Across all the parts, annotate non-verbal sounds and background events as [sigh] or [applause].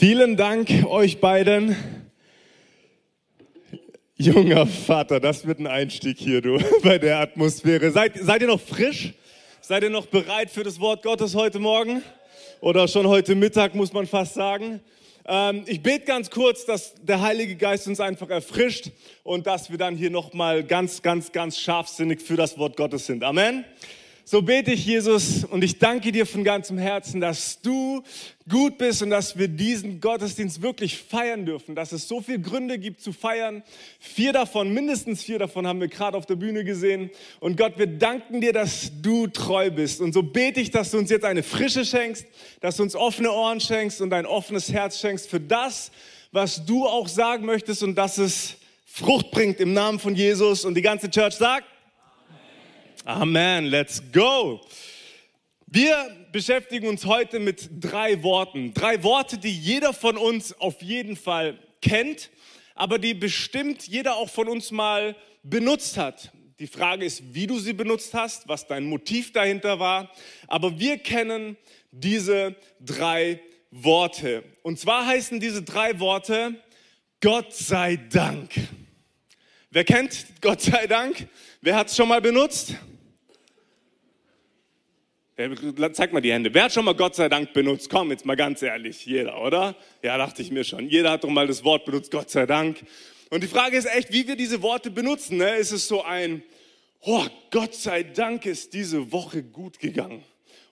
Vielen Dank euch beiden. Junger Vater, das wird ein Einstieg hier, du, [laughs] bei der Atmosphäre. Seid, seid ihr noch frisch? Seid ihr noch bereit für das Wort Gottes heute Morgen? Oder schon heute Mittag, muss man fast sagen. Ähm, ich bete ganz kurz, dass der Heilige Geist uns einfach erfrischt und dass wir dann hier nochmal ganz, ganz, ganz scharfsinnig für das Wort Gottes sind. Amen. So bete ich, Jesus, und ich danke dir von ganzem Herzen, dass du gut bist und dass wir diesen Gottesdienst wirklich feiern dürfen, dass es so viele Gründe gibt zu feiern. Vier davon, mindestens vier davon haben wir gerade auf der Bühne gesehen. Und Gott, wir danken dir, dass du treu bist. Und so bete ich, dass du uns jetzt eine Frische schenkst, dass du uns offene Ohren schenkst und ein offenes Herz schenkst für das, was du auch sagen möchtest und dass es Frucht bringt im Namen von Jesus. Und die ganze Church sagt, Amen, let's go. Wir beschäftigen uns heute mit drei Worten. Drei Worte, die jeder von uns auf jeden Fall kennt, aber die bestimmt jeder auch von uns mal benutzt hat. Die Frage ist, wie du sie benutzt hast, was dein Motiv dahinter war. Aber wir kennen diese drei Worte. Und zwar heißen diese drei Worte Gott sei Dank. Wer kennt Gott sei Dank? Wer hat es schon mal benutzt? Zeig mal die Hände. Wer hat schon mal Gott sei Dank benutzt? Komm, jetzt mal ganz ehrlich, jeder, oder? Ja, dachte ich mir schon. Jeder hat doch mal das Wort benutzt, Gott sei Dank. Und die Frage ist echt, wie wir diese Worte benutzen. Ne? Ist es so ein, oh, Gott sei Dank ist diese Woche gut gegangen.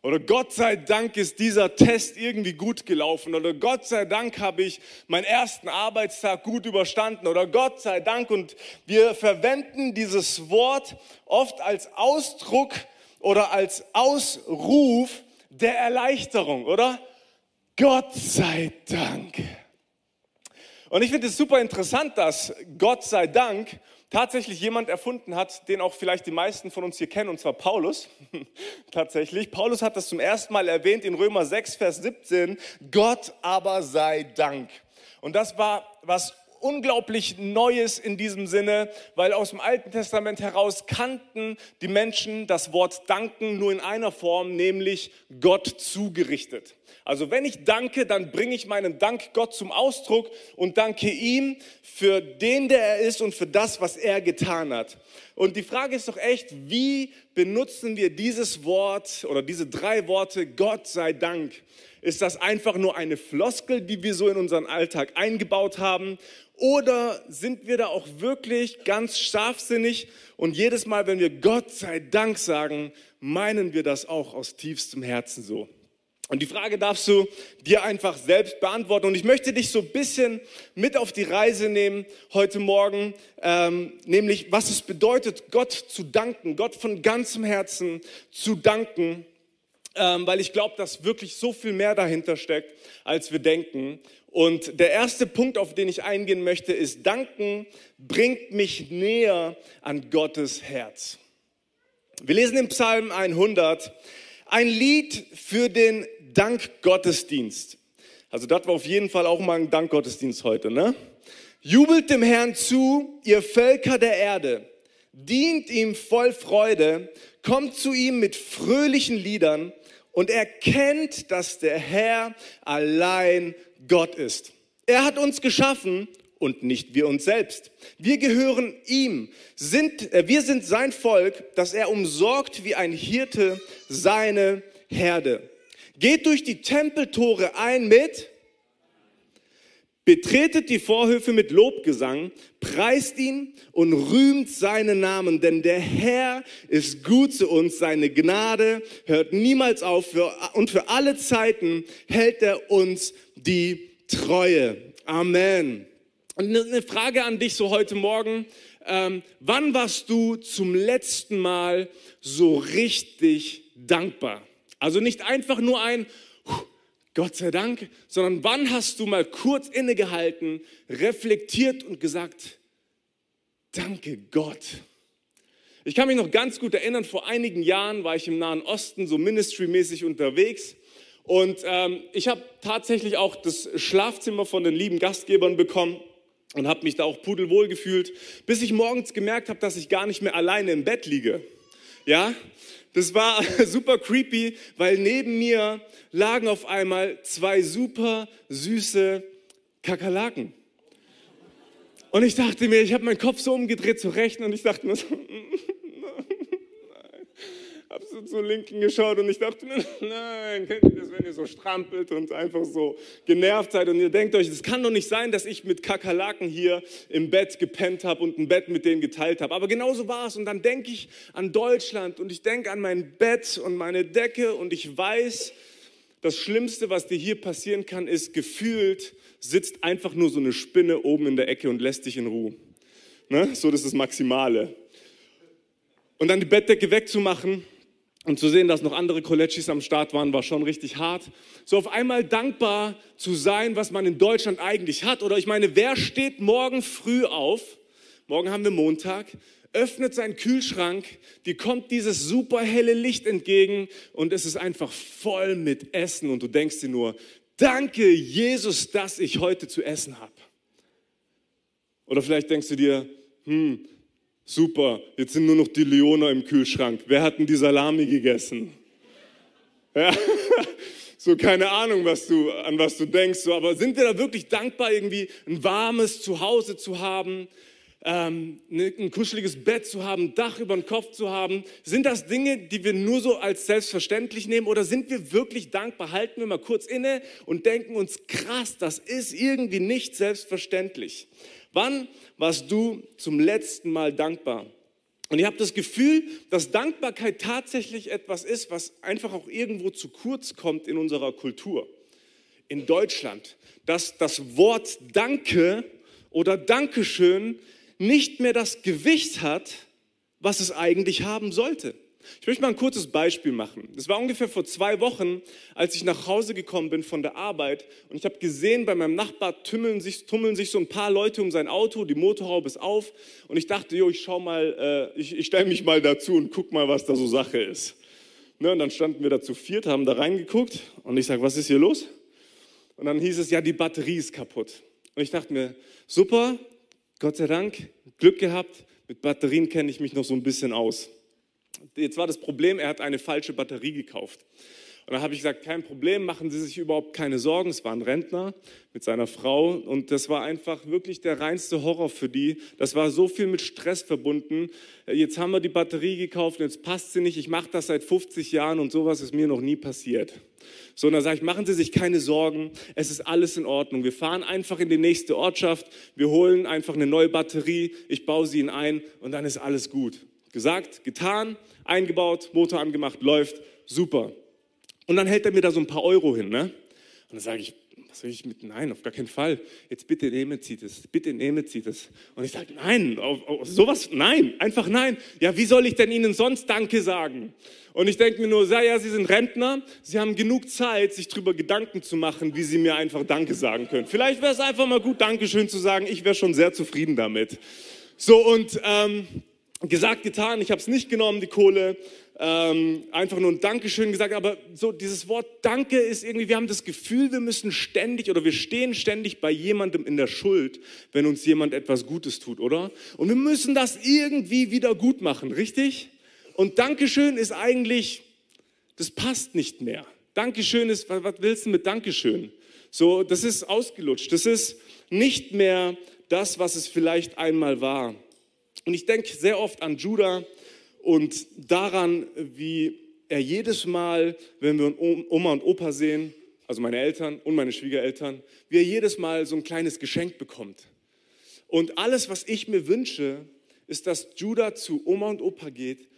Oder Gott sei Dank ist dieser Test irgendwie gut gelaufen. Oder Gott sei Dank habe ich meinen ersten Arbeitstag gut überstanden. Oder Gott sei Dank. Und wir verwenden dieses Wort oft als Ausdruck oder als Ausruf der Erleichterung, oder? Gott sei Dank. Und ich finde es super interessant, dass Gott sei Dank tatsächlich jemand erfunden hat, den auch vielleicht die meisten von uns hier kennen, und zwar Paulus. [laughs] tatsächlich. Paulus hat das zum ersten Mal erwähnt in Römer 6, Vers 17. Gott aber sei Dank. Und das war was unglaublich Neues in diesem Sinne, weil aus dem Alten Testament heraus kannten die Menschen das Wort danken nur in einer Form, nämlich Gott zugerichtet. Also wenn ich danke, dann bringe ich meinen Dank Gott zum Ausdruck und danke ihm für den, der er ist und für das, was er getan hat. Und die Frage ist doch echt, wie benutzen wir dieses Wort oder diese drei Worte, Gott sei Dank? Ist das einfach nur eine Floskel, die wir so in unseren Alltag eingebaut haben? Oder sind wir da auch wirklich ganz scharfsinnig und jedes Mal, wenn wir Gott sei Dank sagen, meinen wir das auch aus tiefstem Herzen so? Und die Frage darfst du dir einfach selbst beantworten. Und ich möchte dich so ein bisschen mit auf die Reise nehmen heute Morgen, ähm, nämlich was es bedeutet, Gott zu danken, Gott von ganzem Herzen zu danken ähm, weil ich glaube, dass wirklich so viel mehr dahinter steckt, als wir denken. Und der erste Punkt, auf den ich eingehen möchte, ist, danken bringt mich näher an Gottes Herz. Wir lesen im Psalm 100 ein Lied für den Dankgottesdienst. Also das war auf jeden Fall auch mal ein Dankgottesdienst heute, ne? Jubelt dem Herrn zu, ihr Völker der Erde. Dient ihm voll Freude, kommt zu ihm mit fröhlichen Liedern und erkennt, dass der Herr allein Gott ist. Er hat uns geschaffen und nicht wir uns selbst. Wir gehören ihm, sind, äh, wir sind sein Volk, das er umsorgt wie ein Hirte seine Herde. Geht durch die Tempeltore ein mit Betretet die Vorhöfe mit Lobgesang, preist ihn und rühmt seinen Namen, denn der Herr ist gut zu uns, seine Gnade hört niemals auf für, und für alle Zeiten hält er uns die Treue. Amen. Und eine Frage an dich so heute Morgen. Ähm, wann warst du zum letzten Mal so richtig dankbar? Also nicht einfach nur ein, Gott sei Dank, sondern wann hast du mal kurz innegehalten, reflektiert und gesagt, danke Gott. Ich kann mich noch ganz gut erinnern, vor einigen Jahren war ich im Nahen Osten so ministrymäßig unterwegs und ähm, ich habe tatsächlich auch das Schlafzimmer von den lieben Gastgebern bekommen und habe mich da auch pudelwohl gefühlt, bis ich morgens gemerkt habe, dass ich gar nicht mehr alleine im Bett liege. Ja, das war [laughs] super creepy, weil neben mir lagen auf einmal zwei super süße Kakerlaken. Und ich dachte mir, ich habe meinen Kopf so umgedreht zu rechnen und ich dachte mir so, [laughs] habe so zur Linken geschaut und ich dachte mir, [laughs] nein, kennt ihr das, wenn ihr so strampelt und einfach so genervt seid und ihr denkt euch, es kann doch nicht sein, dass ich mit Kakerlaken hier im Bett gepennt habe und ein Bett mit denen geteilt habe. Aber genauso war es und dann denke ich an Deutschland und ich denke an mein Bett und meine Decke und ich weiß, das Schlimmste, was dir hier passieren kann, ist gefühlt sitzt einfach nur so eine Spinne oben in der Ecke und lässt dich in Ruhe. Ne? So, das ist das Maximale. Und dann die Bettdecke wegzumachen und zu sehen, dass noch andere Collegis am Start waren, war schon richtig hart. So auf einmal dankbar zu sein, was man in Deutschland eigentlich hat. Oder ich meine, wer steht morgen früh auf? Morgen haben wir Montag öffnet seinen Kühlschrank, dir kommt dieses super helle Licht entgegen und es ist einfach voll mit Essen und du denkst dir nur, danke Jesus, dass ich heute zu essen habe. Oder vielleicht denkst du dir, hm, super, jetzt sind nur noch die Leona im Kühlschrank. Wer hat denn die Salami gegessen? Ja, [laughs] so keine Ahnung, was du, an was du denkst. So, aber sind wir da wirklich dankbar, irgendwie ein warmes Zuhause zu haben? ähm, ne, ein kuscheliges Bett zu haben, ein Dach über den Kopf zu haben? Sind das Dinge, die wir nur so als selbstverständlich nehmen oder sind wir wirklich dankbar? Halten wir mal kurz inne und denken uns, krass, das ist irgendwie nicht selbstverständlich. Wann warst du zum letzten Mal dankbar? Und ich habe das Gefühl, dass Dankbarkeit tatsächlich etwas ist, was einfach auch irgendwo zu kurz kommt in unserer Kultur. In Deutschland, dass das Wort Danke oder Dankeschön nicht mehr das Gewicht hat, was es eigentlich haben sollte. Ich möchte mal ein kurzes Beispiel machen. Das war ungefähr vor zwei Wochen, als ich nach Hause gekommen bin von der Arbeit und ich habe gesehen, bei meinem Nachbar tummeln sich, tummeln sich so ein paar Leute um sein Auto, die Motorhaube ist auf und ich dachte, jo, ich schau mal, äh, ich, ich stelle mich mal dazu und guck mal, was da so Sache ist. Ne, und dann standen wir da zu viert, haben da reingeguckt und ich sage, was ist hier los? Und dann hieß es, ja, die Batterie ist kaputt. Und ich dachte mir, super, Gott sei Dank, Glück gehabt, mit Batterien kenne ich mich noch so ein bisschen aus. Jetzt war das Problem, er hat eine falsche Batterie gekauft. Und da habe ich gesagt, kein Problem, machen Sie sich überhaupt keine Sorgen. Es war ein Rentner mit seiner Frau und das war einfach wirklich der reinste Horror für die. Das war so viel mit Stress verbunden. Jetzt haben wir die Batterie gekauft jetzt passt sie nicht. Ich mache das seit 50 Jahren und sowas ist mir noch nie passiert. So, und dann sage ich, machen Sie sich keine Sorgen, es ist alles in Ordnung. Wir fahren einfach in die nächste Ortschaft, wir holen einfach eine neue Batterie, ich baue sie in ein und dann ist alles gut. Gesagt, getan, eingebaut, Motor angemacht, läuft, super. Und dann hält er mir da so ein paar Euro hin. Ne? Und dann sage ich, was soll ich mit? Nein, auf gar keinen Fall. Jetzt bitte nehmen Sie das, bitte nehmen Sie das. Und ich sage, nein, auf, auf, sowas, nein, einfach nein. Ja, wie soll ich denn Ihnen sonst Danke sagen? Und ich denke mir nur, ja, ja, Sie sind Rentner, Sie haben genug Zeit, sich darüber Gedanken zu machen, wie Sie mir einfach Danke sagen können. Vielleicht wäre es einfach mal gut, Dankeschön zu sagen. Ich wäre schon sehr zufrieden damit. So, und ähm, gesagt, getan, ich habe es nicht genommen, die Kohle ähm, einfach nur ein Dankeschön gesagt, aber so dieses Wort Danke ist irgendwie, wir haben das Gefühl, wir müssen ständig oder wir stehen ständig bei jemandem in der Schuld, wenn uns jemand etwas Gutes tut, oder? Und wir müssen das irgendwie wieder gut machen, richtig? Und Dankeschön ist eigentlich, das passt nicht mehr. Dankeschön ist, was willst du mit Dankeschön? So, das ist ausgelutscht. Das ist nicht mehr das, was es vielleicht einmal war. Und ich denke sehr oft an Judah, und daran, wie er jedes Mal, wenn wir Oma und Opa sehen, also meine Eltern und meine Schwiegereltern, wie er jedes Mal so ein kleines Geschenk bekommt. Und alles, was ich mir wünsche, ist, dass Judah zu Oma und Opa geht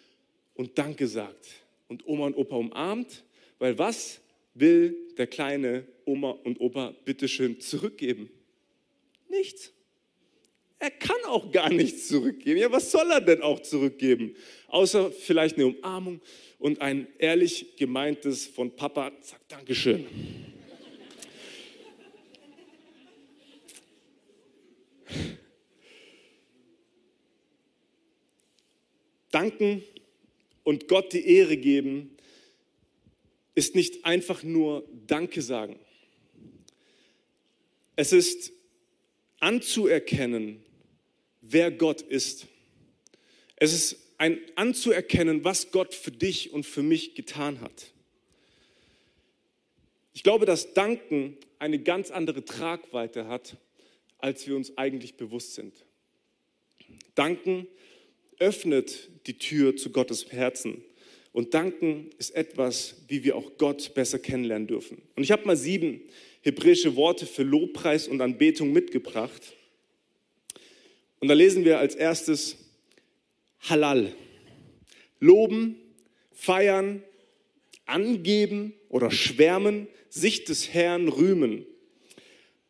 und Danke sagt und Oma und Opa umarmt, weil was will der kleine Oma und Opa bitteschön zurückgeben? Nichts. Er kann auch gar nichts zurückgeben. Ja, was soll er denn auch zurückgeben? Außer vielleicht eine Umarmung und ein ehrlich gemeintes von Papa, sagt Dankeschön. Danken und Gott die Ehre geben ist nicht einfach nur Danke sagen. Es ist anzuerkennen, wer Gott ist. Es ist ein, anzuerkennen, was Gott für dich und für mich getan hat. Ich glaube, dass Danken eine ganz andere Tragweite hat, als wir uns eigentlich bewusst sind. Danken öffnet die Tür zu Gottes Herzen. Und danken ist etwas, wie wir auch Gott besser kennenlernen dürfen. Und ich habe mal sieben hebräische Worte für Lobpreis und Anbetung mitgebracht. Und da lesen wir als erstes Halal. Loben, feiern, angeben oder schwärmen, sich des Herrn rühmen.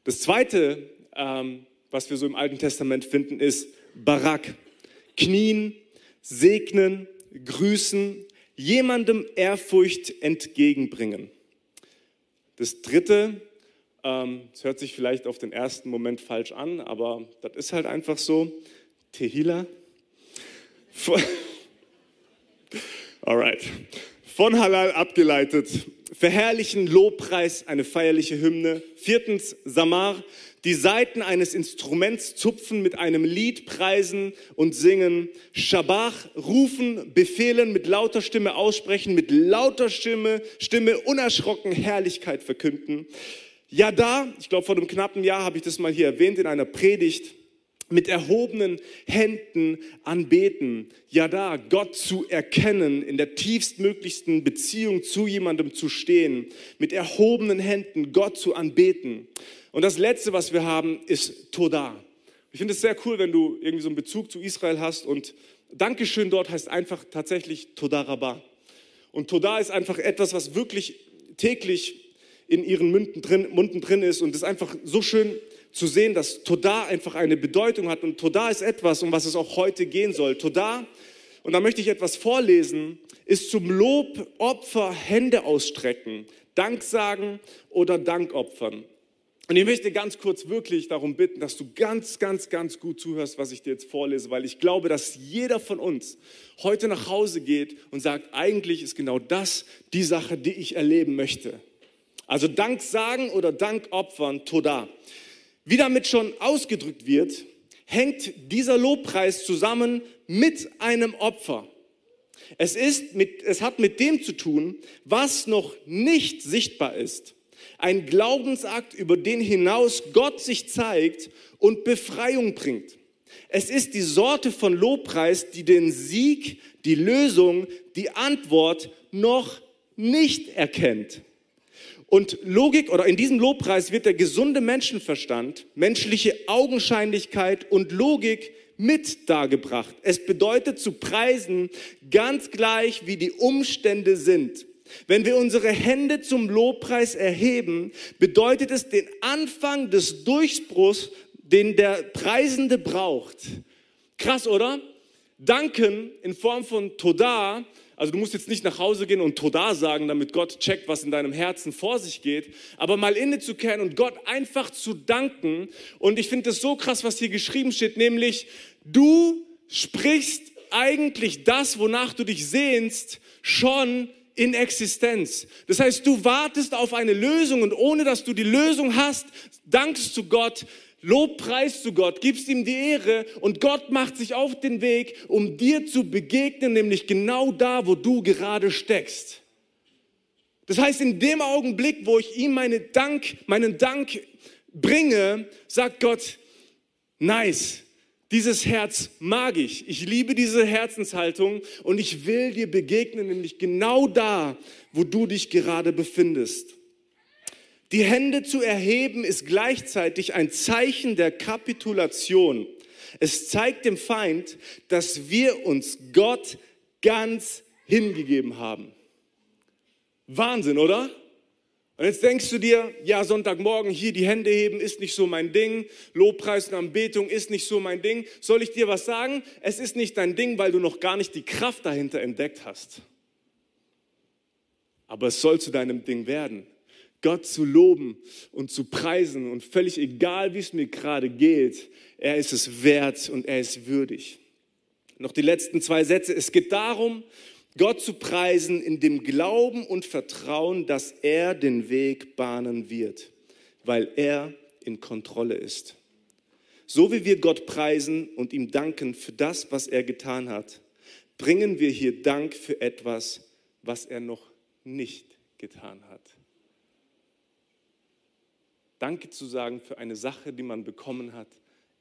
Das zweite, ähm, was wir so im Alten Testament finden, ist Barak. Knien, segnen, grüßen, jemandem Ehrfurcht entgegenbringen. Das dritte, es hört sich vielleicht auf den ersten Moment falsch an, aber das ist halt einfach so. Tehila. Alright. Von Halal abgeleitet. Verherrlichen, Lobpreis, eine feierliche Hymne. Viertens, Samar die Saiten eines Instruments zupfen, mit einem Lied preisen und singen, Schabach rufen, befehlen, mit lauter Stimme aussprechen, mit lauter Stimme, Stimme unerschrocken Herrlichkeit verkünden. Ja, da, ich glaube, vor einem knappen Jahr habe ich das mal hier erwähnt in einer Predigt, mit erhobenen Händen anbeten. Ja, da, Gott zu erkennen, in der tiefstmöglichsten Beziehung zu jemandem zu stehen, mit erhobenen Händen Gott zu anbeten. Und das Letzte, was wir haben, ist Toda. Ich finde es sehr cool, wenn du irgendwie so einen Bezug zu Israel hast und Dankeschön dort heißt einfach tatsächlich Toda Rabbah. Und Toda ist einfach etwas, was wirklich täglich in ihren Münden drin, Munden drin ist und es ist einfach so schön zu sehen, dass Toda einfach eine Bedeutung hat und Toda ist etwas, um was es auch heute gehen soll. Toda, und da möchte ich etwas vorlesen, ist zum Lob, Opfer, Hände ausstrecken, Dank sagen oder Dank opfern. Und ich möchte ganz kurz wirklich darum bitten, dass du ganz, ganz, ganz gut zuhörst, was ich dir jetzt vorlese, weil ich glaube, dass jeder von uns heute nach Hause geht und sagt, eigentlich ist genau das die Sache, die ich erleben möchte. Also Dank sagen oder Dank opfern, Toda. Wie damit schon ausgedrückt wird, hängt dieser Lobpreis zusammen mit einem Opfer. Es, ist mit, es hat mit dem zu tun, was noch nicht sichtbar ist ein Glaubensakt, über den hinaus Gott sich zeigt und Befreiung bringt. Es ist die Sorte von Lobpreis, die den Sieg, die Lösung, die Antwort noch nicht erkennt. Und Logik oder in diesem Lobpreis wird der gesunde Menschenverstand, menschliche Augenscheinlichkeit und Logik mit dargebracht. Es bedeutet zu preisen, ganz gleich wie die Umstände sind. Wenn wir unsere Hände zum Lobpreis erheben, bedeutet es den Anfang des Durchbruchs, den der Preisende braucht. Krass, oder? Danken in Form von Toda, also du musst jetzt nicht nach Hause gehen und Toda sagen, damit Gott checkt, was in deinem Herzen vor sich geht, aber mal innezukehren und Gott einfach zu danken. Und ich finde es so krass, was hier geschrieben steht, nämlich du sprichst eigentlich das, wonach du dich sehnst, schon in Existenz. Das heißt, du wartest auf eine Lösung und ohne dass du die Lösung hast, dankst du Gott, Lobpreist du Gott, gibst ihm die Ehre und Gott macht sich auf den Weg, um dir zu begegnen, nämlich genau da, wo du gerade steckst. Das heißt, in dem Augenblick, wo ich ihm meine Dank, meinen Dank bringe, sagt Gott, nice, dieses Herz mag ich. Ich liebe diese Herzenshaltung und ich will dir begegnen, nämlich genau da, wo du dich gerade befindest. Die Hände zu erheben ist gleichzeitig ein Zeichen der Kapitulation. Es zeigt dem Feind, dass wir uns Gott ganz hingegeben haben. Wahnsinn, oder? Und jetzt denkst du dir, ja, Sonntagmorgen hier die Hände heben ist nicht so mein Ding, Lobpreis und Anbetung ist nicht so mein Ding. Soll ich dir was sagen? Es ist nicht dein Ding, weil du noch gar nicht die Kraft dahinter entdeckt hast. Aber es soll zu deinem Ding werden. Gott zu loben und zu preisen und völlig egal, wie es mir gerade geht, er ist es wert und er ist würdig. Noch die letzten zwei Sätze. Es geht darum, Gott zu preisen in dem Glauben und Vertrauen, dass er den Weg bahnen wird, weil er in Kontrolle ist. So wie wir Gott preisen und ihm danken für das, was er getan hat, bringen wir hier Dank für etwas, was er noch nicht getan hat. Danke zu sagen für eine Sache, die man bekommen hat,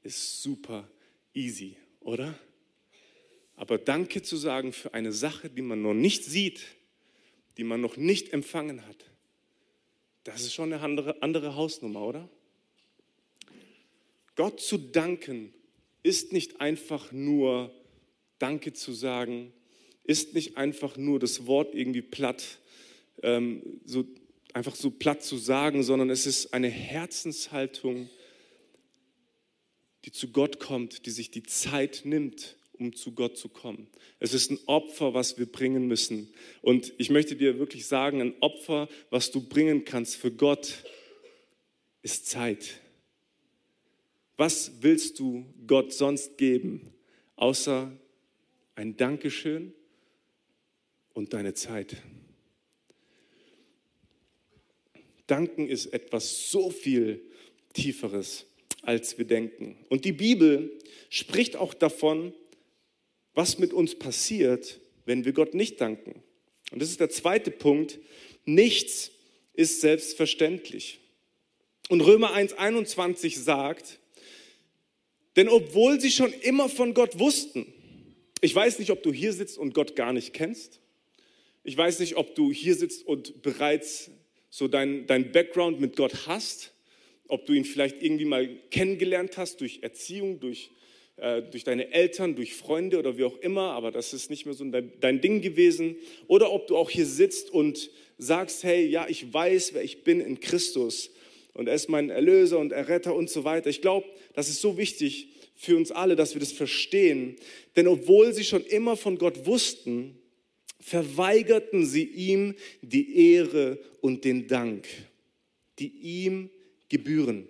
ist super easy, oder? Aber Danke zu sagen für eine Sache, die man noch nicht sieht, die man noch nicht empfangen hat, das ist schon eine andere, andere Hausnummer, oder? Gott zu danken ist nicht einfach nur Danke zu sagen, ist nicht einfach nur das Wort irgendwie platt, ähm, so, einfach so platt zu sagen, sondern es ist eine Herzenshaltung, die zu Gott kommt, die sich die Zeit nimmt, um zu Gott zu kommen. Es ist ein Opfer, was wir bringen müssen. Und ich möchte dir wirklich sagen, ein Opfer, was du bringen kannst für Gott, ist Zeit. Was willst du Gott sonst geben, außer ein Dankeschön und deine Zeit? Danken ist etwas so viel Tieferes, als wir denken. Und die Bibel spricht auch davon, was mit uns passiert, wenn wir Gott nicht danken. Und das ist der zweite Punkt. Nichts ist selbstverständlich. Und Römer 1.21 sagt, denn obwohl sie schon immer von Gott wussten, ich weiß nicht, ob du hier sitzt und Gott gar nicht kennst. Ich weiß nicht, ob du hier sitzt und bereits so dein, dein Background mit Gott hast, ob du ihn vielleicht irgendwie mal kennengelernt hast durch Erziehung, durch äh, durch deine Eltern, durch Freunde oder wie auch immer, aber das ist nicht mehr so dein, dein Ding gewesen. Oder ob du auch hier sitzt und sagst, hey, ja, ich weiß, wer ich bin in Christus und er ist mein Erlöser und Erretter und so weiter. Ich glaube, das ist so wichtig für uns alle, dass wir das verstehen. Denn obwohl sie schon immer von Gott wussten, verweigerten sie ihm die Ehre und den Dank, die ihm gebühren.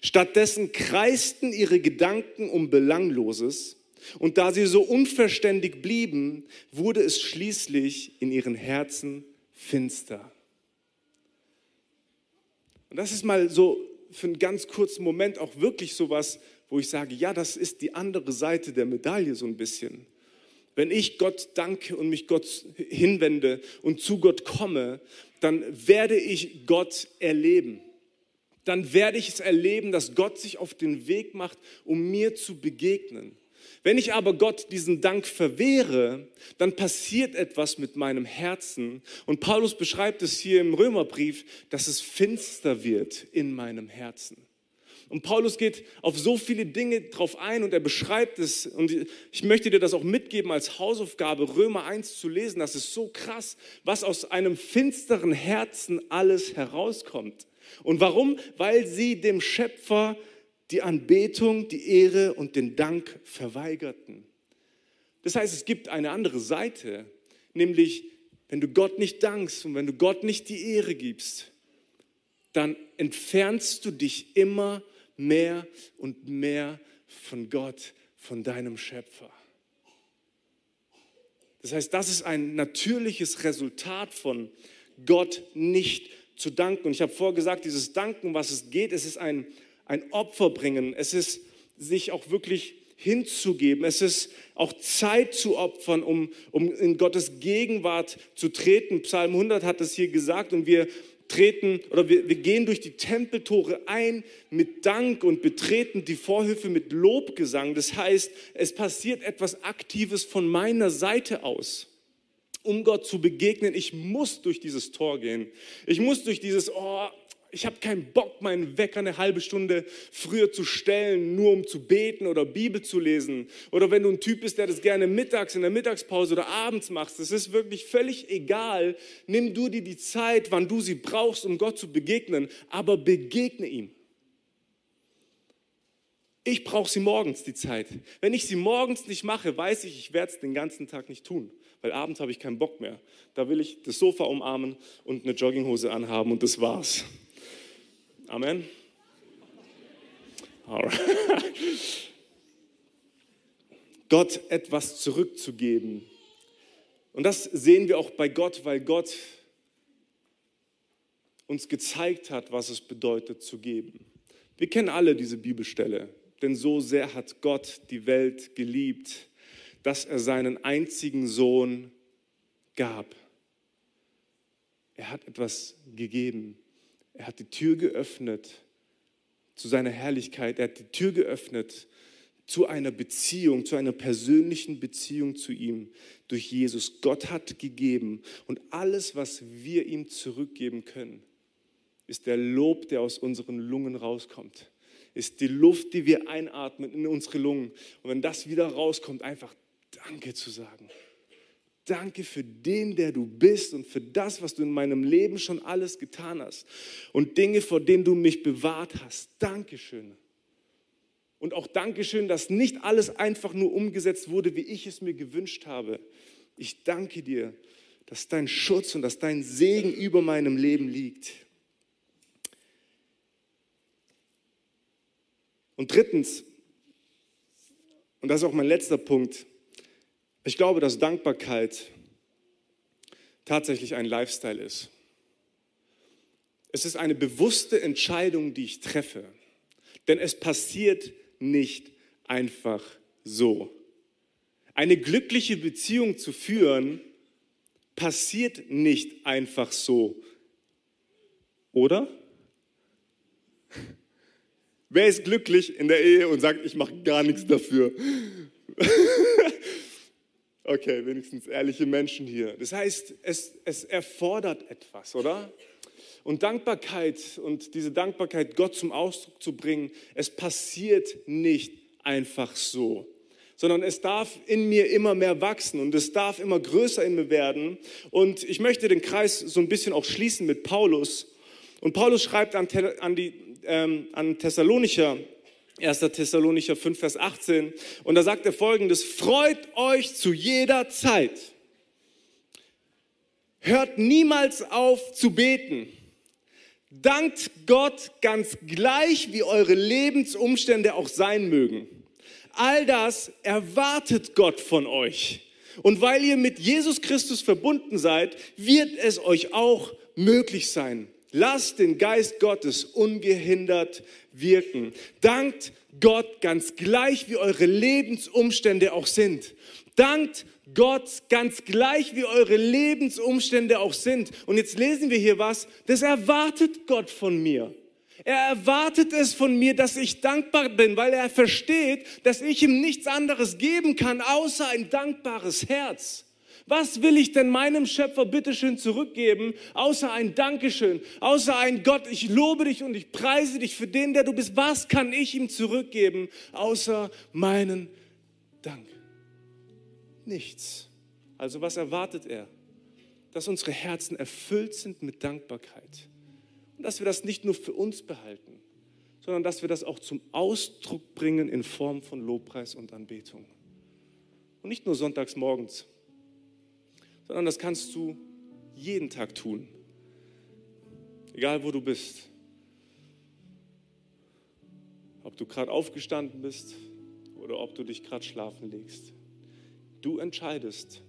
Stattdessen kreisten ihre Gedanken um Belangloses und da sie so unverständig blieben, wurde es schließlich in ihren Herzen finster. Und das ist mal so für einen ganz kurzen Moment auch wirklich so was, wo ich sage, ja, das ist die andere Seite der Medaille so ein bisschen. Wenn ich Gott danke und mich Gott hinwende und zu Gott komme, dann werde ich Gott erleben dann werde ich es erleben, dass Gott sich auf den Weg macht, um mir zu begegnen. Wenn ich aber Gott diesen Dank verwehre, dann passiert etwas mit meinem Herzen. Und Paulus beschreibt es hier im Römerbrief, dass es finster wird in meinem Herzen. Und Paulus geht auf so viele Dinge drauf ein und er beschreibt es. Und ich möchte dir das auch mitgeben als Hausaufgabe, Römer 1 zu lesen. Das ist so krass, was aus einem finsteren Herzen alles herauskommt. Und warum? Weil sie dem Schöpfer die Anbetung, die Ehre und den Dank verweigerten. Das heißt, es gibt eine andere Seite, nämlich wenn du Gott nicht dankst und wenn du Gott nicht die Ehre gibst, dann entfernst du dich immer mehr und mehr von Gott, von deinem Schöpfer. Das heißt, das ist ein natürliches Resultat von Gott nicht zu danken. Und ich habe vorher gesagt, dieses Danken, was es geht, es ist ein, ein Opfer bringen. Es ist sich auch wirklich hinzugeben. Es ist auch Zeit zu opfern, um, um in Gottes Gegenwart zu treten. Psalm 100 hat es hier gesagt und wir treten oder wir, wir gehen durch die Tempeltore ein mit Dank und betreten die Vorhöfe mit Lobgesang. Das heißt, es passiert etwas Aktives von meiner Seite aus um Gott zu begegnen, ich muss durch dieses Tor gehen. Ich muss durch dieses, oh, ich habe keinen Bock, meinen Wecker eine halbe Stunde früher zu stellen, nur um zu beten oder Bibel zu lesen. Oder wenn du ein Typ bist, der das gerne mittags in der Mittagspause oder abends machst, das ist wirklich völlig egal. Nimm du dir die Zeit, wann du sie brauchst, um Gott zu begegnen, aber begegne ihm. Ich brauche sie morgens, die Zeit. Wenn ich sie morgens nicht mache, weiß ich, ich werde es den ganzen Tag nicht tun weil abends habe ich keinen Bock mehr. Da will ich das Sofa umarmen und eine Jogginghose anhaben und das war's. Amen. [laughs] Gott etwas zurückzugeben. Und das sehen wir auch bei Gott, weil Gott uns gezeigt hat, was es bedeutet zu geben. Wir kennen alle diese Bibelstelle, denn so sehr hat Gott die Welt geliebt, dass er seinen einzigen Sohn gab. Er hat etwas gegeben. Er hat die Tür geöffnet zu seiner Herrlichkeit. Er hat die Tür geöffnet zu einer Beziehung, zu einer persönlichen Beziehung zu ihm durch Jesus. Gott hat gegeben und alles, was wir ihm zurückgeben können, ist der Lob, der aus unseren Lungen rauskommt. Ist die Luft, die wir einatmen in unsere Lungen. Und wenn das wieder rauskommt, einfach Danke zu sagen. Danke für den, der du bist und für das, was du in meinem Leben schon alles getan hast. Und Dinge, vor denen du mich bewahrt hast. Dankeschön. Und auch Dankeschön, dass nicht alles einfach nur umgesetzt wurde, wie ich es mir gewünscht habe. Ich danke dir, dass dein Schutz und dass dein Segen über meinem Leben liegt. Und drittens, und das ist auch mein letzter Punkt, ich glaube, dass Dankbarkeit tatsächlich ein Lifestyle ist. Es ist eine bewusste Entscheidung, die ich treffe. Denn es passiert nicht einfach so. Eine glückliche Beziehung zu führen, passiert nicht einfach so. Oder? Wer ist glücklich in der Ehe und sagt, ich mache gar nichts dafür? [laughs] okay, wenigstens ehrliche Menschen hier. Das heißt, es, es erfordert etwas, oder? Und Dankbarkeit und diese Dankbarkeit Gott zum Ausdruck zu bringen, es passiert nicht einfach so, sondern es darf in mir immer mehr wachsen und es darf immer größer in mir werden. Und ich möchte den Kreis so ein bisschen auch schließen mit Paulus. Und Paulus schreibt an, an die ähm, an Thessalonicher 1. Thessalonicher 5, Vers 18. Und da sagt er folgendes, freut euch zu jeder Zeit. Hört niemals auf zu beten. Dankt Gott ganz gleich, wie eure Lebensumstände auch sein mögen. All das erwartet Gott von euch. Und weil ihr mit Jesus Christus verbunden seid, wird es euch auch möglich sein. Lasst den Geist Gottes ungehindert wirken. Dankt Gott ganz gleich, wie eure Lebensumstände auch sind. Dankt Gott ganz gleich, wie eure Lebensumstände auch sind. Und jetzt lesen wir hier was, das erwartet Gott von mir. Er erwartet es von mir, dass ich dankbar bin, weil er versteht, dass ich ihm nichts anderes geben kann, außer ein dankbares Herz. Was will ich denn meinem Schöpfer bitteschön zurückgeben, außer ein Dankeschön, außer ein Gott, ich lobe dich und ich preise dich für den, der du bist. Was kann ich ihm zurückgeben, außer meinen Dank? Nichts. Also was erwartet er? Dass unsere Herzen erfüllt sind mit Dankbarkeit. Und dass wir das nicht nur für uns behalten, sondern dass wir das auch zum Ausdruck bringen in Form von Lobpreis und Anbetung. Und nicht nur sonntags morgens, sondern das kannst du jeden Tag tun. Egal wo du bist. Ob du gerade aufgestanden bist oder ob du dich gerade schlafen legst. Du entscheidest,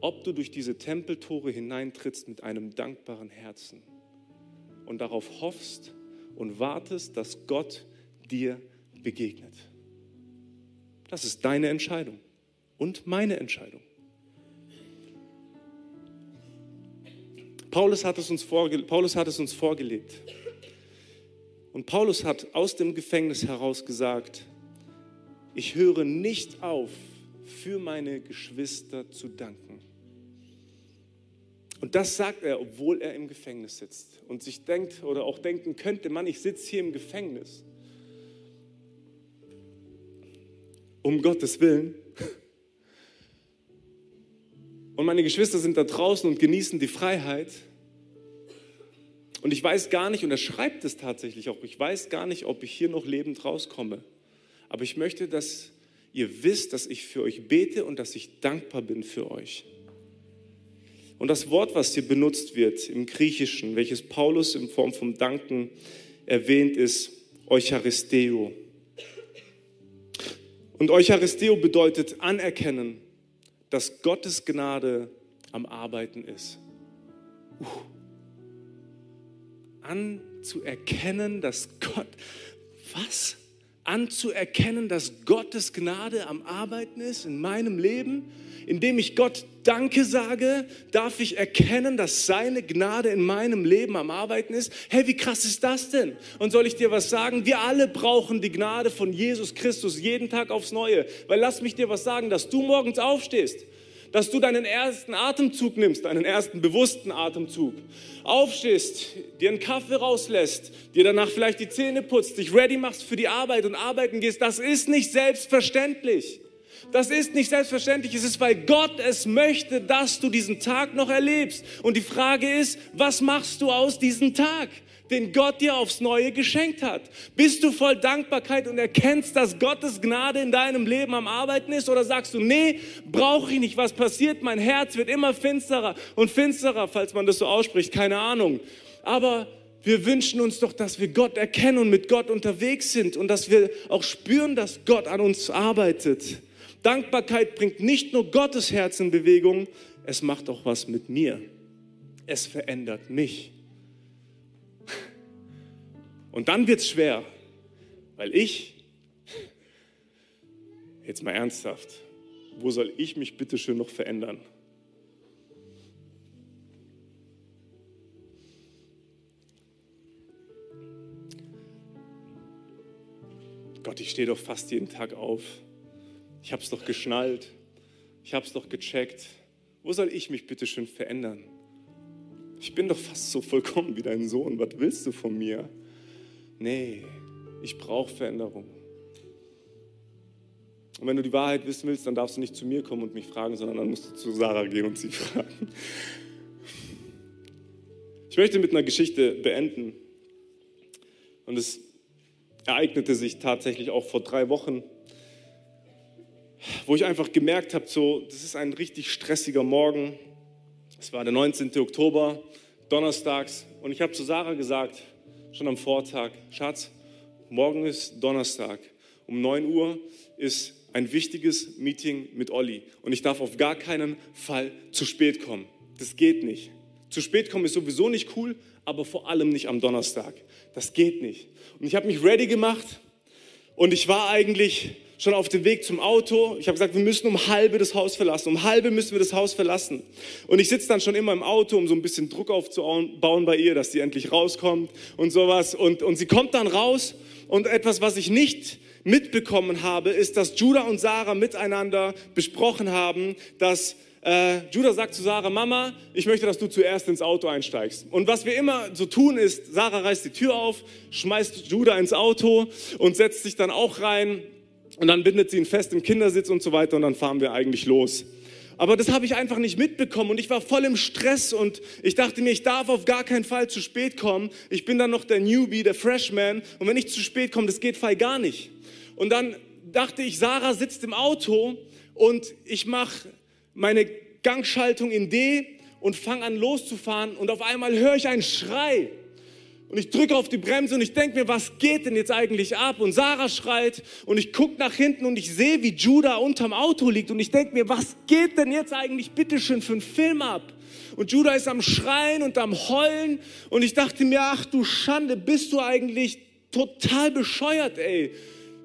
ob du durch diese Tempeltore hineintrittst mit einem dankbaren Herzen und darauf hoffst und wartest, dass Gott dir begegnet. Das ist deine Entscheidung und meine Entscheidung. Paulus hat, es uns vorge Paulus hat es uns vorgelebt. Und Paulus hat aus dem Gefängnis heraus gesagt, ich höre nicht auf, für meine Geschwister zu danken. Und das sagt er, obwohl er im Gefängnis sitzt und sich denkt oder auch denken könnte, Mann, ich sitze hier im Gefängnis. Um Gottes Willen. [laughs] Und meine Geschwister sind da draußen und genießen die Freiheit. Und ich weiß gar nicht, und er schreibt es tatsächlich auch, ich weiß gar nicht, ob ich hier noch lebend rauskomme. Aber ich möchte, dass ihr wisst, dass ich für euch bete und dass ich dankbar bin für euch. Und das Wort, was hier benutzt wird im Griechischen, welches Paulus in Form vom Danken erwähnt, ist Eucharisteo. Und Eucharisteo bedeutet anerkennen, dass Gottes Gnade am Arbeiten ist. Uh. Anzuerkennen, dass Gott, was? Anzuerkennen, dass Gottes Gnade am Arbeiten ist in meinem Leben? Indem ich Gott Danke sage, darf ich erkennen, dass seine Gnade in meinem Leben am Arbeiten ist. Hey, wie krass ist das denn? Und soll ich dir was sagen? Wir alle brauchen die Gnade von Jesus Christus jeden Tag aufs Neue. Weil lass mich dir was sagen, dass du morgens aufstehst dass du deinen ersten Atemzug nimmst, deinen ersten bewussten Atemzug, aufstehst, dir einen Kaffee rauslässt, dir danach vielleicht die Zähne putzt, dich ready machst für die Arbeit und arbeiten gehst, das ist nicht selbstverständlich. Das ist nicht selbstverständlich. Es ist, weil Gott es möchte, dass du diesen Tag noch erlebst. Und die Frage ist, was machst du aus diesem Tag? Den Gott dir aufs Neue geschenkt hat? Bist du voll Dankbarkeit und erkennst, dass Gottes Gnade in deinem Leben am Arbeiten ist? Oder sagst du, nee, brauche ich nicht, was passiert? Mein Herz wird immer finsterer und finsterer, falls man das so ausspricht, keine Ahnung. Aber wir wünschen uns doch, dass wir Gott erkennen und mit Gott unterwegs sind und dass wir auch spüren, dass Gott an uns arbeitet. Dankbarkeit bringt nicht nur Gottes Herz in Bewegung, es macht auch was mit mir. Es verändert mich. Und dann wird es schwer, weil ich, jetzt mal ernsthaft, wo soll ich mich bitte schön noch verändern? Gott, ich stehe doch fast jeden Tag auf. Ich habe es doch geschnallt. Ich habe es doch gecheckt. Wo soll ich mich bitte schön verändern? Ich bin doch fast so vollkommen wie dein Sohn. Was willst du von mir? Nee, ich brauche Veränderung. Und wenn du die Wahrheit wissen willst, dann darfst du nicht zu mir kommen und mich fragen, sondern dann musst du zu Sarah gehen und sie [laughs] fragen. Ich möchte mit einer Geschichte beenden. Und es ereignete sich tatsächlich auch vor drei Wochen, wo ich einfach gemerkt habe, so, das ist ein richtig stressiger Morgen. Es war der 19. Oktober, donnerstags. Und ich habe zu Sarah gesagt, schon am Vortag, Schatz, morgen ist Donnerstag. Um 9 Uhr ist ein wichtiges Meeting mit Olli und ich darf auf gar keinen Fall zu spät kommen. Das geht nicht. Zu spät kommen ist sowieso nicht cool, aber vor allem nicht am Donnerstag. Das geht nicht. Und ich habe mich ready gemacht und ich war eigentlich schon auf dem Weg zum Auto. Ich habe gesagt, wir müssen um halbe das Haus verlassen. Um halbe müssen wir das Haus verlassen. Und ich sitze dann schon immer im Auto, um so ein bisschen Druck aufzubauen bei ihr, dass sie endlich rauskommt und sowas. Und, und sie kommt dann raus und etwas, was ich nicht mitbekommen habe, ist, dass Judah und Sarah miteinander besprochen haben, dass äh, Judah sagt zu Sarah, Mama, ich möchte, dass du zuerst ins Auto einsteigst. Und was wir immer so tun ist, Sarah reißt die Tür auf, schmeißt Judah ins Auto und setzt sich dann auch rein und dann bindet sie ihn fest im Kindersitz und so weiter und dann fahren wir eigentlich los. Aber das habe ich einfach nicht mitbekommen und ich war voll im Stress und ich dachte mir, ich darf auf gar keinen Fall zu spät kommen. Ich bin dann noch der Newbie, der Freshman und wenn ich zu spät komme, das geht fall gar nicht. Und dann dachte ich, Sarah sitzt im Auto und ich mache meine Gangschaltung in D und fange an loszufahren und auf einmal höre ich einen Schrei. Und ich drücke auf die Bremse und ich denke mir, was geht denn jetzt eigentlich ab? Und Sarah schreit und ich gucke nach hinten und ich sehe, wie Judah unterm Auto liegt. Und ich denke mir, was geht denn jetzt eigentlich bitteschön für einen Film ab? Und Judah ist am Schreien und am Heulen. Und ich dachte mir, ach du Schande, bist du eigentlich total bescheuert, ey.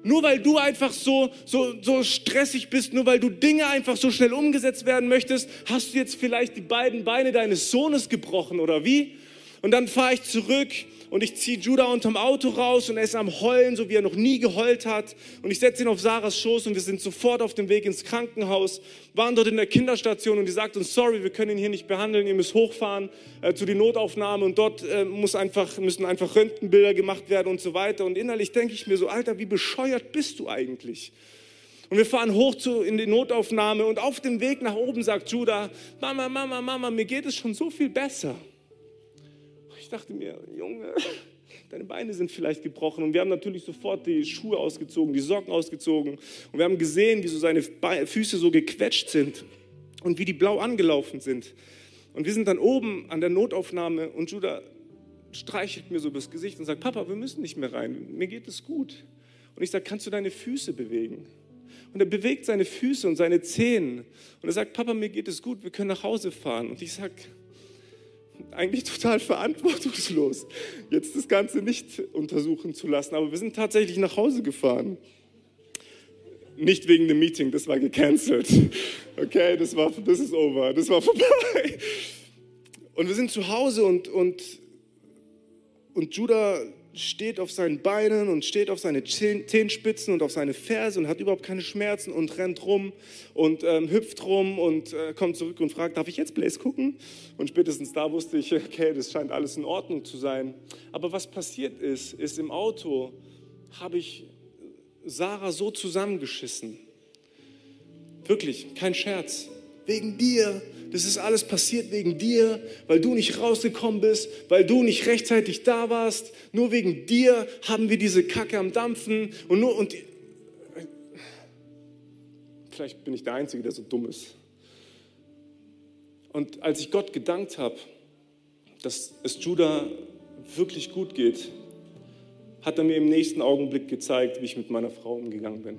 Nur weil du einfach so, so, so stressig bist, nur weil du Dinge einfach so schnell umgesetzt werden möchtest, hast du jetzt vielleicht die beiden Beine deines Sohnes gebrochen oder wie? Und dann fahre ich zurück und ich ziehe Judah unterm Auto raus und er ist am Heulen, so wie er noch nie geheult hat. Und ich setze ihn auf Sarahs Schoß und wir sind sofort auf dem Weg ins Krankenhaus, waren dort in der Kinderstation und die sagt uns, sorry, wir können ihn hier nicht behandeln, ihr müsst hochfahren äh, zu die Notaufnahme und dort äh, muss einfach, müssen einfach Röntgenbilder gemacht werden und so weiter. Und innerlich denke ich mir so, Alter, wie bescheuert bist du eigentlich? Und wir fahren hoch zu, in die Notaufnahme und auf dem Weg nach oben sagt Judah, Mama, Mama, Mama, mir geht es schon so viel besser ich dachte mir, Junge, deine Beine sind vielleicht gebrochen. Und wir haben natürlich sofort die Schuhe ausgezogen, die Socken ausgezogen. Und wir haben gesehen, wie so seine Füße so gequetscht sind und wie die blau angelaufen sind. Und wir sind dann oben an der Notaufnahme und Judah streichelt mir so das Gesicht und sagt, Papa, wir müssen nicht mehr rein, mir geht es gut. Und ich sage, kannst du deine Füße bewegen? Und er bewegt seine Füße und seine Zehen. Und er sagt, Papa, mir geht es gut, wir können nach Hause fahren. Und ich sage, eigentlich total verantwortungslos, jetzt das Ganze nicht untersuchen zu lassen. Aber wir sind tatsächlich nach Hause gefahren. Nicht wegen dem Meeting, das war gecancelt. Okay, das, war, das ist over, das war vorbei. Und wir sind zu Hause und, und, und Judah steht auf seinen Beinen und steht auf seine Zehenspitzen und auf seine Ferse und hat überhaupt keine Schmerzen und rennt rum und ähm, hüpft rum und äh, kommt zurück und fragt, darf ich jetzt Blaze gucken? Und spätestens da wusste ich, [laughs] okay, das scheint alles in Ordnung zu sein. Aber was passiert ist, ist im Auto habe ich Sarah so zusammengeschissen. Wirklich, kein Scherz. Wegen dir, das ist alles passiert wegen dir, weil du nicht rausgekommen bist, weil du nicht rechtzeitig da warst. Nur wegen dir haben wir diese Kacke am Dampfen und nur und vielleicht bin ich der Einzige, der so dumm ist. Und als ich Gott gedankt habe, dass es Judah wirklich gut geht, hat er mir im nächsten Augenblick gezeigt, wie ich mit meiner Frau umgegangen bin.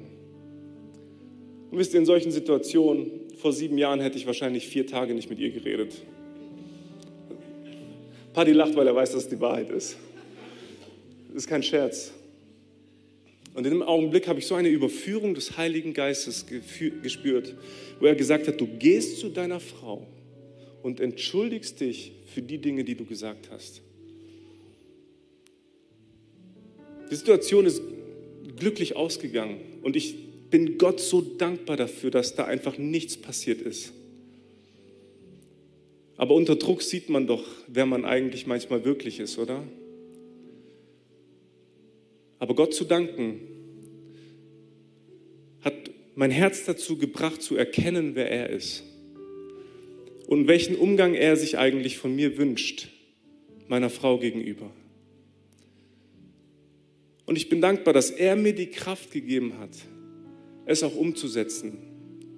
Und wisst ihr, in solchen Situationen, vor sieben Jahren hätte ich wahrscheinlich vier Tage nicht mit ihr geredet. Paddy lacht, weil er weiß, dass es die Wahrheit ist. Das ist kein Scherz. Und in dem Augenblick habe ich so eine Überführung des Heiligen Geistes gespürt, wo er gesagt hat, du gehst zu deiner Frau und entschuldigst dich für die Dinge, die du gesagt hast. Die Situation ist glücklich ausgegangen und ich bin Gott so dankbar dafür, dass da einfach nichts passiert ist. Aber unter Druck sieht man doch, wer man eigentlich manchmal wirklich ist, oder? Aber Gott zu danken hat mein Herz dazu gebracht, zu erkennen, wer er ist und welchen Umgang er sich eigentlich von mir wünscht, meiner Frau gegenüber. Und ich bin dankbar, dass er mir die Kraft gegeben hat, es auch umzusetzen.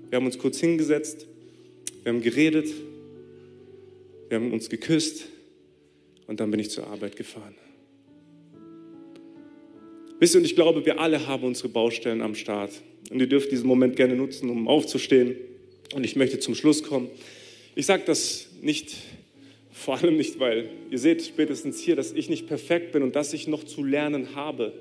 Wir haben uns kurz hingesetzt, wir haben geredet, wir haben uns geküsst und dann bin ich zur Arbeit gefahren. Wisst ihr, und ich glaube, wir alle haben unsere Baustellen am Start. Und ihr dürft diesen Moment gerne nutzen, um aufzustehen. Und ich möchte zum Schluss kommen. Ich sage das nicht, vor allem nicht, weil ihr seht spätestens hier, dass ich nicht perfekt bin und dass ich noch zu lernen habe.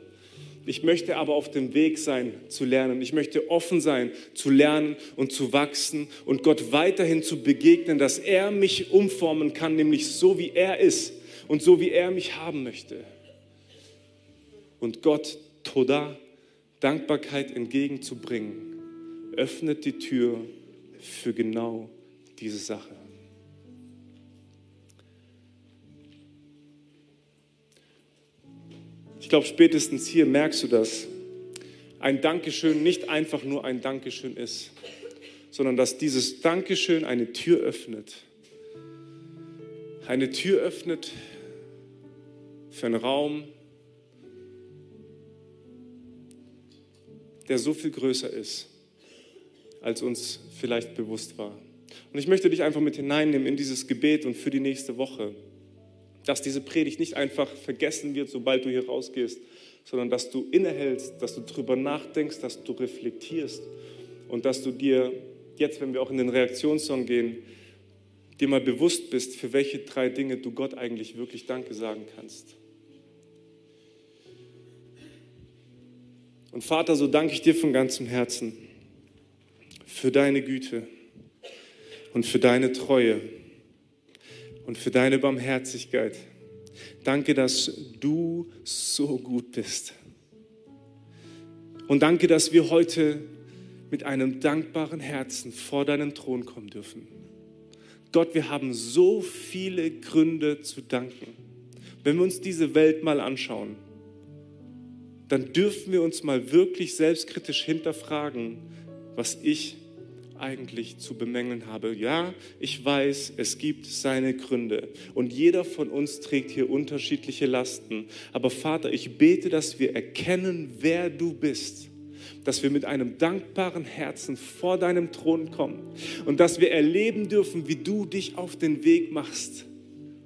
Ich möchte aber auf dem Weg sein zu lernen. Ich möchte offen sein zu lernen und zu wachsen und Gott weiterhin zu begegnen, dass er mich umformen kann, nämlich so wie er ist und so wie er mich haben möchte. Und Gott, Toda, Dankbarkeit entgegenzubringen, öffnet die Tür für genau diese Sache. Ich glaube, spätestens hier merkst du das. Ein Dankeschön nicht einfach nur ein Dankeschön ist, sondern dass dieses Dankeschön eine Tür öffnet. Eine Tür öffnet für einen Raum, der so viel größer ist, als uns vielleicht bewusst war. Und ich möchte dich einfach mit hineinnehmen in dieses Gebet und für die nächste Woche dass diese Predigt nicht einfach vergessen wird, sobald du hier rausgehst, sondern dass du innehältst, dass du darüber nachdenkst, dass du reflektierst und dass du dir jetzt, wenn wir auch in den Reaktionssong gehen, dir mal bewusst bist, für welche drei Dinge du Gott eigentlich wirklich Danke sagen kannst. Und Vater, so danke ich dir von ganzem Herzen für deine Güte und für deine Treue und für deine Barmherzigkeit. Danke, dass du so gut bist. Und danke, dass wir heute mit einem dankbaren Herzen vor deinen Thron kommen dürfen. Gott, wir haben so viele Gründe zu danken. Wenn wir uns diese Welt mal anschauen, dann dürfen wir uns mal wirklich selbstkritisch hinterfragen, was ich eigentlich zu bemängeln habe. Ja, ich weiß, es gibt seine Gründe und jeder von uns trägt hier unterschiedliche Lasten. Aber Vater, ich bete, dass wir erkennen, wer du bist dass wir mit einem dankbaren Herzen vor deinem Thron kommen und dass wir erleben dürfen, wie du dich auf den Weg machst,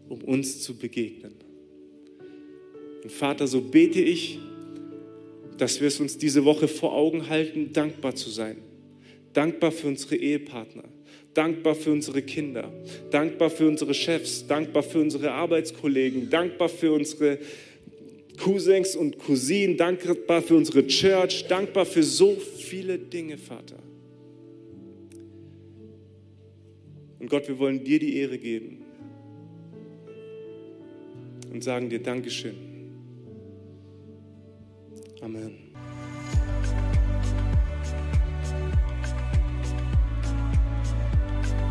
um uns zu begegnen. Und Vater, so bete ich, dass wir es uns diese Woche vor Augen halten, dankbar zu sein dankbar für unsere Ehepartner, dankbar für unsere Kinder, dankbar für unsere Chefs, dankbar für unsere Arbeitskollegen, dankbar für unsere Cousins und Cousinen, dankbar für unsere Church, dankbar für so viele Dinge, Vater. Und Gott, wir wollen dir die Ehre geben und sagen dir Dankeschön. Amen.